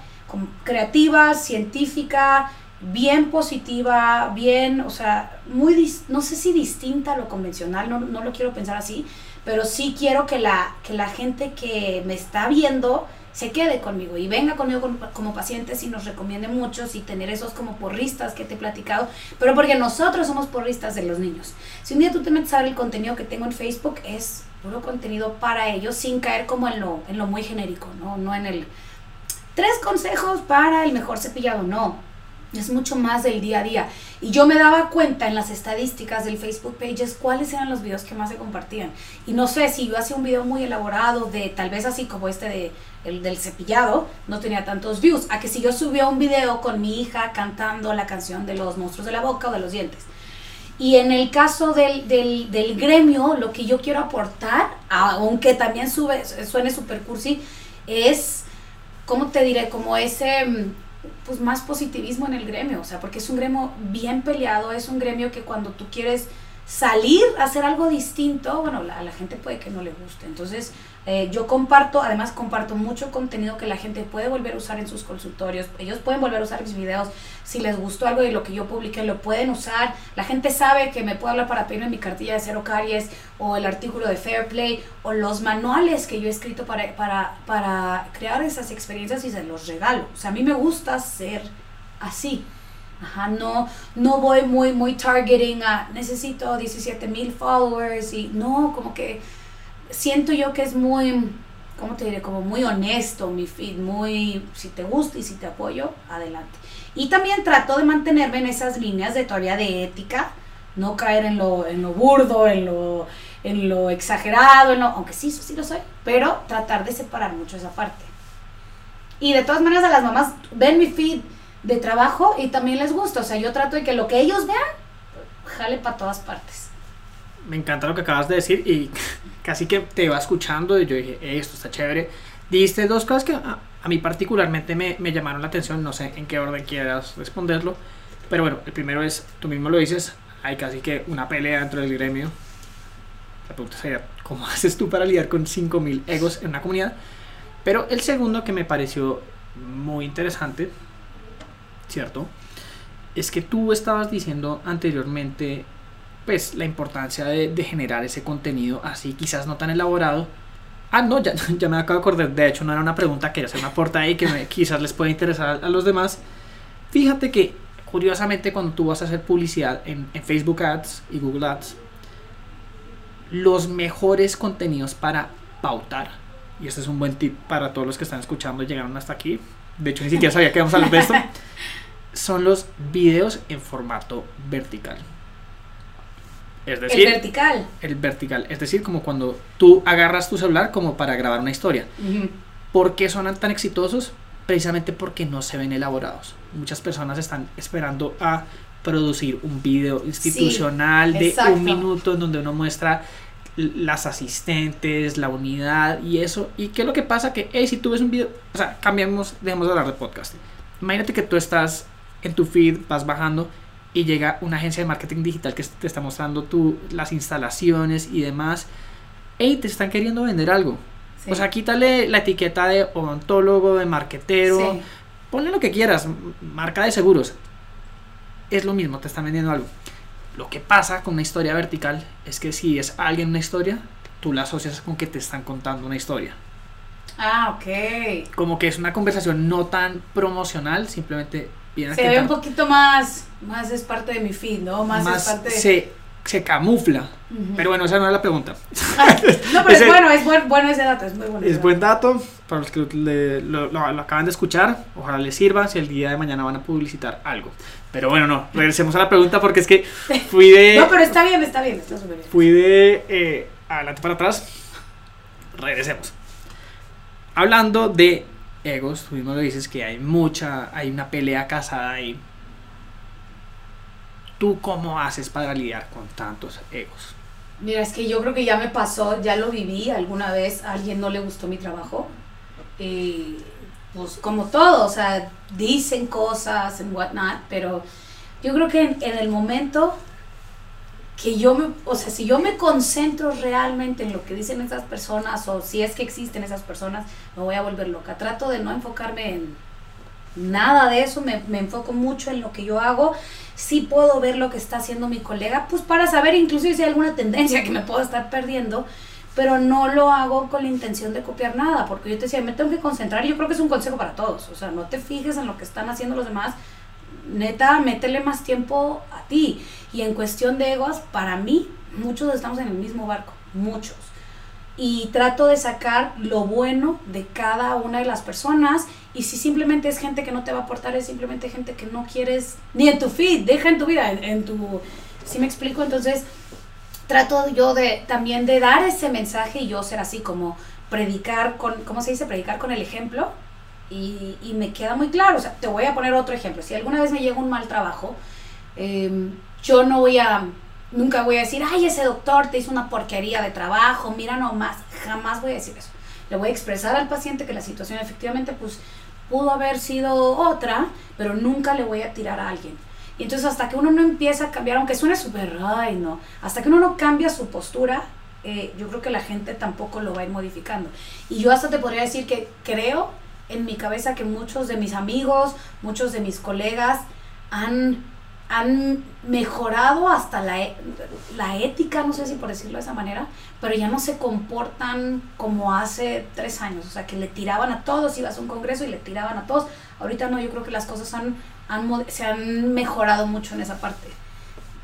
creativa, científica, bien positiva, bien, o sea, muy, no sé si distinta a lo convencional, no, no lo quiero pensar así, pero sí quiero que la, que la gente que me está viendo se quede conmigo y venga conmigo como, paciente si nos recomiende muchos y tener esos como porristas que te he platicado, pero porque nosotros somos porristas de los niños. Si un día tú te metes a ver el contenido que tengo en Facebook, es puro contenido para ellos sin caer como en lo, en lo muy genérico, ¿no? No en el tres consejos para el mejor cepillado, no es mucho más del día a día. Y yo me daba cuenta en las estadísticas del Facebook Pages cuáles eran los videos que más se compartían. Y no sé si yo hacía un video muy elaborado de tal vez así como este de el del cepillado, no tenía tantos views. A que si yo subía un video con mi hija cantando la canción de los monstruos de la boca o de los dientes. Y en el caso del, del, del gremio, lo que yo quiero aportar, aunque también sube, suene super cursi, es, ¿cómo te diré? Como ese mm, pues más positivismo en el gremio, o sea, porque es un gremio bien peleado, es un gremio que cuando tú quieres salir a hacer algo distinto, bueno, a la gente puede que no le guste. Entonces, eh, yo comparto, además comparto mucho contenido que la gente puede volver a usar en sus consultorios. Ellos pueden volver a usar mis videos. Si les gustó algo de lo que yo publiqué, lo pueden usar. La gente sabe que me puede hablar para pedirme mi cartilla de cero caries o el artículo de Fair Play o los manuales que yo he escrito para, para, para crear esas experiencias y se los regalo. O sea, a mí me gusta ser así. Ajá, no, no voy muy, muy targeting a necesito 17 mil followers y no, como que siento yo que es muy, ¿cómo te diré? Como muy honesto mi feed, muy, si te gusta y si te apoyo, adelante. Y también trato de mantenerme en esas líneas de todavía de ética, no caer en lo, en lo burdo, en lo, en lo exagerado, en lo, aunque sí, sí lo soy, pero tratar de separar mucho esa parte. Y de todas maneras a las mamás ven mi feed de trabajo y también les gusta, o sea, yo trato de que lo que ellos vean, jale para todas partes. Me encanta lo que acabas de decir y casi que te iba escuchando y yo dije, esto está chévere. Diste dos cosas que a, mí particularmente me, me, llamaron la atención, no sé en qué orden quieras responderlo, pero bueno, el primero es, tú mismo lo dices, hay casi que una pelea dentro del gremio. La pregunta sería, ¿cómo haces tú para lidiar con 5.000 egos en una comunidad? Pero el segundo que me pareció muy interesante, ¿cierto? Es que tú estabas diciendo anteriormente pues la importancia de, generar ese contenido así quizás no tan elaborado Ah, no, ya, ya me acabo de acordar. De hecho, no era una pregunta, quería hacer una porta ahí que me- quizás les pueda interesar a los demás. Fíjate que, curiosamente, cuando tú vas a hacer publicidad en, en Facebook Ads y Google Ads, los mejores contenidos para pautar, y este es un buen tip para todos los que están escuchando y llegaron hasta aquí, de hecho ni siquiera sabía que íbamos a hablar de esto, son los videos en formato vertical. Es El decir, vertical. el vertical, es decir, como cuando tú agarras tu celular como para grabar una historia. Ujú. ¿Por qué son tan exitosos? Precisamente porque no se ven elaborados. Muchas personas están esperando a producir un video institucional de exacto. un minuto en donde uno muestra las asistentes, la unidad y eso. ¿Y qué es lo que pasa? Que, hey, si tú ves un video, o sea, cambiamos, dejemos de hablar de podcast. Imagínate que tú estás en tu feed, vas bajando y llega una agencia de marketing digital que te está mostrando tu, las instalaciones y demás. Hey, te están queriendo vender algo. Sí. O sea, quítale la etiqueta de odontólogo, de marquetero, Sí. ponle lo que quieras, marca de seguros. Es lo mismo, te están vendiendo algo. Lo que pasa con una historia vertical es que si es alguien una historia, tú la asocias con que te están contando una historia. Ah, ok. Como que es una conversación no tan promocional, simplemente Se ve un poquito más, más es parte de mi feed, ¿no? Más, más es parte de... se, se camufla. Pero bueno, esa no es la pregunta. Ah, no, pero Ese- es bueno, es buen, bueno ese dato, es muy bueno. Es dato. buen dato para los que le- lo, lo- lo acaban de escuchar. Ojalá les sirva si el día de mañana van a publicitar algo. Pero bueno, no, regresemos a la pregunta porque es que fui de, No, pero está bien, está bien, está súper bien. fui de eh, adelante para atrás. Regresemos. Hablando de egos, tú mismo lo dices que hay mucha, hay una pelea casada ahí. ¿Tú cómo haces para lidiar con tantos egos? Mira, es que yo creo que ya me pasó, ya lo viví, alguna vez a alguien no le gustó mi trabajo. Y pues como todo, o sea, dicen cosas and whatnot, pero yo creo que en, en el momento que yo me, o sea, si yo me concentro realmente en lo que dicen esas personas o si es que existen esas personas, me voy a volver loca. Trato de no enfocarme en nada de eso, me, me enfoco mucho en lo que yo hago. Sí puedo ver lo que está haciendo mi colega, pues para saber inclusive si hay alguna tendencia que me puedo estar perdiendo, pero no lo hago con la intención de copiar nada, porque yo te decía, me tengo que concentrar y yo creo que es un consejo para todos, o sea, no te fijes en lo que están haciendo los demás, neta, métele más tiempo a ti. Y en cuestión de egos, para mí, muchos estamos en el mismo barco, muchos. Y trato de sacar lo bueno de cada una de las personas. Y si simplemente es gente que no te va a aportar, es simplemente gente que no quieres ni en tu feed, deja en tu vida, en, en tu... ¿Sí me explico? Entonces, trato yo de también de dar ese mensaje y yo ser así como predicar con, ¿cómo se dice? Predicar con el ejemplo. Y, me queda muy claro, o sea, te voy a poner otro ejemplo. Si alguna vez me llega un mal trabajo, eh, yo no voy a, nunca voy a decir, ay, ese doctor te hizo una porquería de trabajo, mira nomás, jamás voy a decir eso. Le voy a expresar al paciente que la situación efectivamente pues pudo haber sido otra, pero nunca le voy a tirar a alguien. Y entonces hasta que uno no empieza a cambiar, aunque suene súper, ay no, hasta que uno no cambia su postura, eh, yo creo que la gente tampoco lo va a ir modificando. Y yo hasta te podría decir que creo en mi cabeza que muchos de mis amigos, muchos de mis colegas han, han mejorado hasta la, e- la ética, no sé si por decirlo de esa manera, pero ya no se comportan como hace tres años, o sea, que le tiraban a todos, ibas a un congreso y le tiraban a todos. Ahorita no, yo creo que las cosas han, han se han mejorado mucho en esa parte.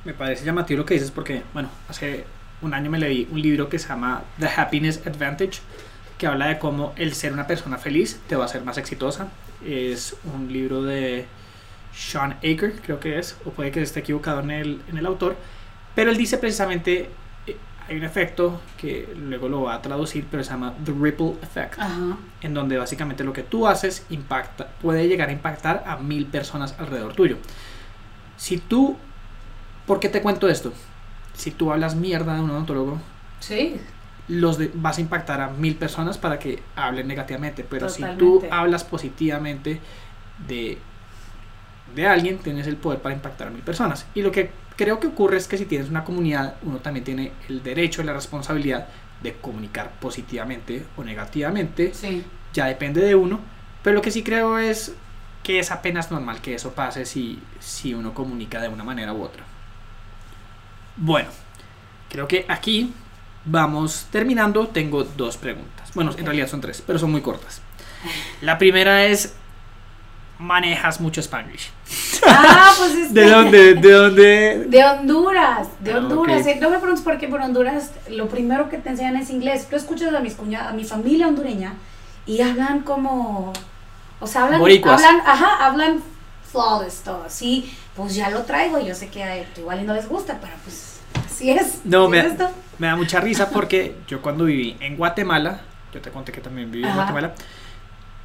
Me parece llamativo lo que dices porque, bueno, hace un año me leí un libro que se llama The Happiness Advantage, que habla de cómo el ser una persona feliz te va a hacer más exitosa. Es un libro de Sean Aker, creo que es, o puede que esté equivocado en el, en el autor, pero él dice precisamente, eh, hay un efecto que luego lo va a traducir, pero se llama The Ripple Effect Ajá. en donde básicamente lo que tú haces impacta, puede llegar a impactar a mil personas alrededor tuyo. Si tú, ¿por qué te cuento esto? Si tú hablas mierda de un odontólogo, Sí, los de- vas a impactar a mil personas para que hablen negativamente, pero si tú hablas positivamente de, de alguien, tienes el poder para impactar a mil personas. Y lo que creo que ocurre es que si tienes una comunidad, uno también tiene el derecho y la responsabilidad de comunicar positivamente o negativamente sí. ya depende de uno, pero lo que sí creo es que es apenas normal que eso pase si, si uno comunica de una manera u otra. Bueno, creo que aquí vamos terminando, tengo dos preguntas. Bueno, en realidad son tres, pero son muy cortas. La primera es, manejas mucho Spanglish. Ah, pues es ¿De que- dónde? ¿De dónde? De Honduras, de Ah, Honduras. Eh, No me preguntes por qué, pero en Honduras lo primero que te enseñan es inglés. Tú escuchas a mis cuñadas, a mi familia hondureña y hablan como, o sea, hablan, Boricuas. hablan, ajá, hablan flawless todo. Sí, pues ya lo traigo. Yo sé que eh, igual y no les gusta, pero pues así es. No, me, es esto. me da mucha risa porque yo cuando viví en Guatemala, yo te conté que también viví en. Guatemala,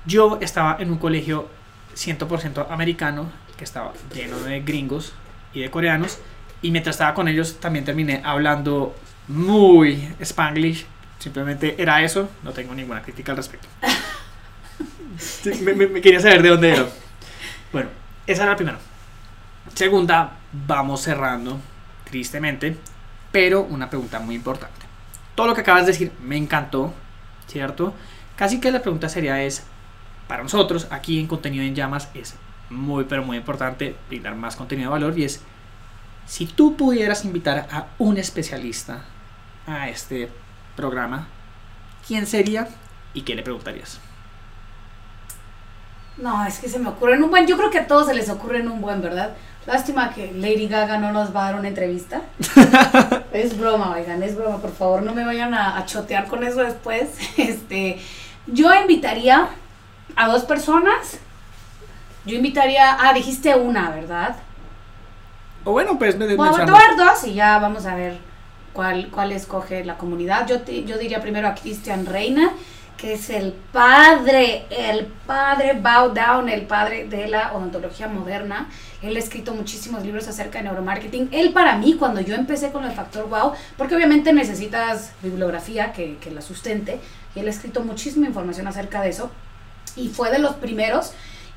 yo estaba en un colegio 100% americano, que estaba lleno de gringos y de coreanos, y mientras estaba con ellos también terminé hablando muy spanglish, simplemente era eso, no tengo ninguna crítica al respecto. Me, me- me quería saber de dónde era. Bueno, esa era la primera. Segunda, vamos cerrando, tristemente, pero una pregunta muy importante. Todo lo que acabas de decir me encantó, ¿cierto? Casi que la pregunta sería es, para nosotros aquí en Contenido en Llamas es muy, pero muy importante brindar más contenido de valor y es, si tú pudieras invitar a un especialista a este programa, ¿quién sería y qué le preguntarías? No, es que se me ocurre en un buen. Yo creo que a todos se les ocurre en un buen, ¿verdad? Lástima que Lady Gaga no nos va a dar una entrevista. es broma, oigan, es broma, por favor, no me vayan a, a chotear con eso después. Este, yo invitaría a dos personas. Yo invitaría, ah, dijiste una, ¿verdad? O bueno, pues me Bueno, voy a dar dos y ya vamos a ver cuál, cuál escoge la comunidad. Yo, te- yo diría primero a Cristian Reina, que es el padre, el padre Bow Down, el padre de la odontología moderna. Él ha escrito muchísimos libros acerca de neuromarketing. Él para mí, cuando yo empecé con el factor wow, porque obviamente necesitas bibliografía que, que la sustente, y él ha escrito muchísima información acerca de eso, y fue de los primeros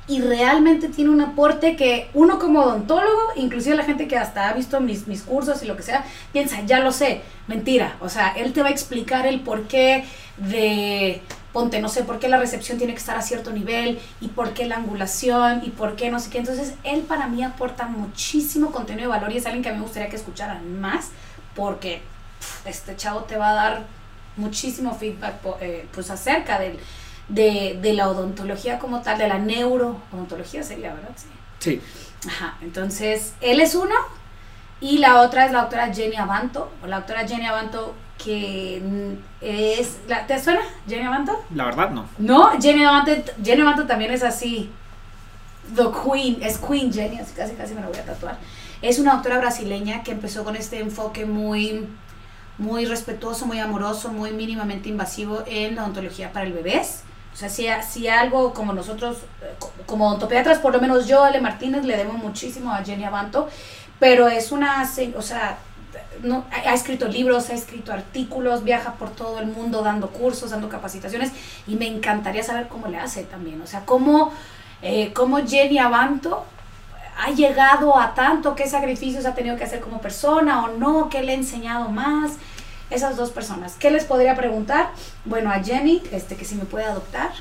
y realmente tiene un aporte que uno como odontólogo, inclusive la gente que hasta ha visto mis, mis cursos y lo que sea, piensa, ya lo sé, mentira. O sea, él te va a explicar el porqué de, ponte, no sé, por qué la recepción tiene que estar a cierto nivel y por qué la angulación y por qué no sé qué. Entonces, él para mí aporta muchísimo contenido de valor y es alguien que a mí me gustaría que escucharan más porque este chavo te va a dar muchísimo feedback eh, pues acerca del, de, de la odontología como tal, de la neuroodontología sería, ¿verdad? Sí. Sí, Ajá, entonces él es uno y la otra es la doctora Jenny Avanto, o la doctora Jenny Avanto que es, la- ¿te suena Jenny Avanto? la verdad no. No, Jenny Avanto, Jenny Avanto también es así, the queen, es queen Jenny, así casi casi me lo voy a tatuar. Es una doctora brasileña que empezó con este enfoque muy, muy respetuoso, muy amoroso, muy mínimamente invasivo en la odontología para el bebés. O sea, si, si algo como nosotros, eh, co- como odontopediatras, por lo menos yo, Ale Martínez, le debo muchísimo a Jenny Avanto, pero es una, o sea, ha, escrito libros, ha escrito artículos, viaja por todo el mundo dando cursos, dando capacitaciones, y me encantaría saber cómo le hace también, o sea, cómo, eh, cómo Jenny Avanto ha llegado a tanto, qué sacrificios ha tenido que hacer como persona o no, qué le ha enseñado más. Esas dos personas. ¿Qué les podría preguntar? Bueno, a Jenny, este, que si me puede adoptar.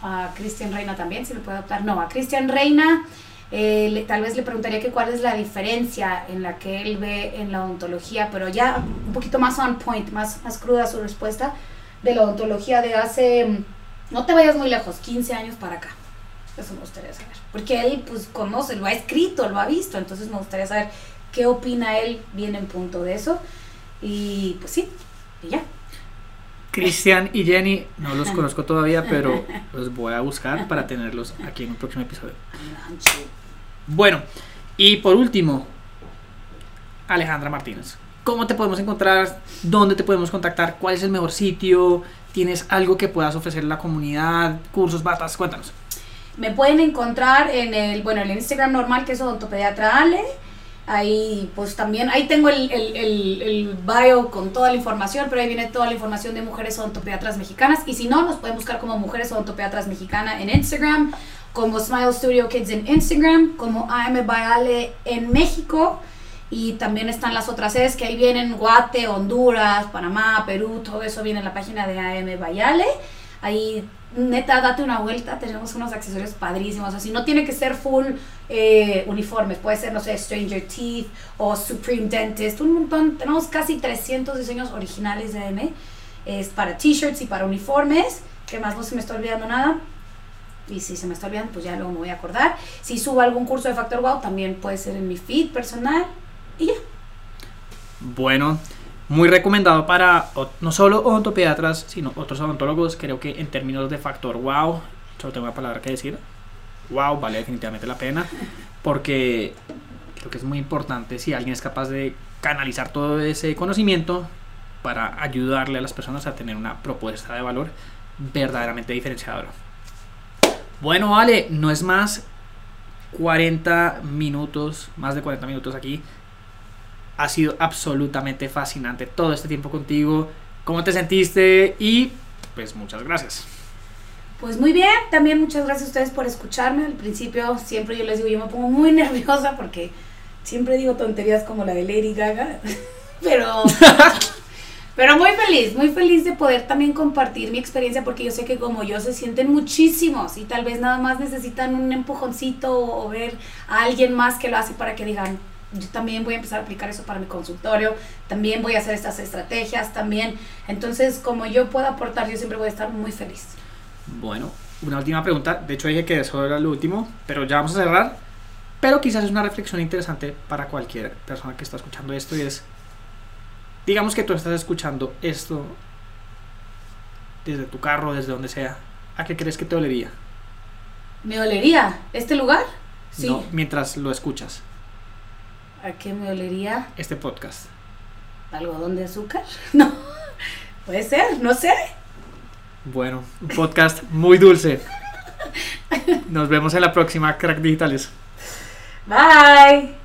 A Cristian Reina también, si me puede adoptar. No, a Cristian Reina, eh, tal vez le preguntaría que cuál es la diferencia en la que él ve en la odontología, pero ya un poquito más on point, más, más cruda su respuesta de la odontología de hace, mm, no te vayas muy lejos, 15 años para acá. Eso me gustaría saber. Porque él, pues, conoce, lo ha escrito, lo ha visto. Entonces, me gustaría saber qué opina él bien en punto de eso. Y, pues, sí, y ya. Cristian y Jenny no los conozco todavía, pero los voy a buscar para tenerlos aquí en un próximo episodio. Bueno, y por último, Alejandra Martínez. ¿Cómo te podemos encontrar? ¿Dónde te podemos contactar? ¿Cuál es el mejor sitio? ¿Tienes algo que puedas ofrecer a la comunidad? ¿Cursos, batas? Cuéntanos. Me pueden encontrar en el, bueno, el Instagram normal que es odontopediatra Ale. Ahí, pues también, ahí tengo el, el, el, el bio con toda la información, pero ahí viene toda la información de mujeres odontopediatras mexicanas. Y si no, nos pueden buscar como Mujeres Odontopediatras Mexicana en Instagram, como Smile Studio Kids en Instagram, como AM by Ale en México. Y también están las otras sedes que ahí vienen Guate, Honduras, Panamá, Perú, todo eso viene en la página de AM Bayale. Ahí neta, date una vuelta, tenemos unos accesorios padrísimos, así no tiene que ser full eh, uniformes, puede ser, no sé, Stranger Teeth o Supreme Dentist, un montón, tenemos casi 300 diseños originales de M, es para t-shirts y para uniformes, que más no se me está olvidando nada, y si se me está olvidando, pues ya luego me voy a acordar, si subo algún curso de Factor Wow, también puede ser en mi feed personal, y ya. Bueno, muy recomendado para no solo odontopediatras, sino otros odontólogos. Creo que en términos de factor wow, solo tengo una palabra que decir. Wow, vale definitivamente la pena. Porque creo que es muy importante si alguien es capaz de canalizar todo ese conocimiento para ayudarle a las personas a tener una propuesta de valor verdaderamente diferenciadora. Bueno, vale, no es más 40 minutos, más de 40 minutos aquí ha sido absolutamente fascinante todo este tiempo contigo. ¿Cómo te sentiste? Y pues muchas gracias. Pues muy bien, también muchas gracias a ustedes por escucharme. Al principio siempre yo les digo, yo me pongo muy nerviosa porque siempre digo tonterías como la de Lady Gaga, pero pero muy feliz, muy feliz de poder también compartir mi experiencia porque yo sé que como yo se sienten muchísimos y tal vez nada más necesitan un empujoncito o ver a alguien más que lo hace para que digan, yo también voy a empezar a aplicar eso para mi consultorio, también voy a hacer estas estrategias, también. Entonces, como yo puedo aportar, yo siempre voy a estar muy feliz. Bueno, una última pregunta. De hecho, dije que eso era lo último, pero ya vamos a cerrar. Pero quizás es una reflexión interesante para cualquier persona que está escuchando esto y es, digamos que tú estás escuchando esto desde tu carro, desde donde sea. ¿A qué crees que te dolería? ¿Me dolería este lugar? Sí. No, mientras lo escuchas. ¿A qué me olería? Este podcast. ¿Algodón de azúcar? No. Puede ser, no sé. Bueno, un podcast muy dulce. Nos vemos en la próxima, Crack Digitales. Bye.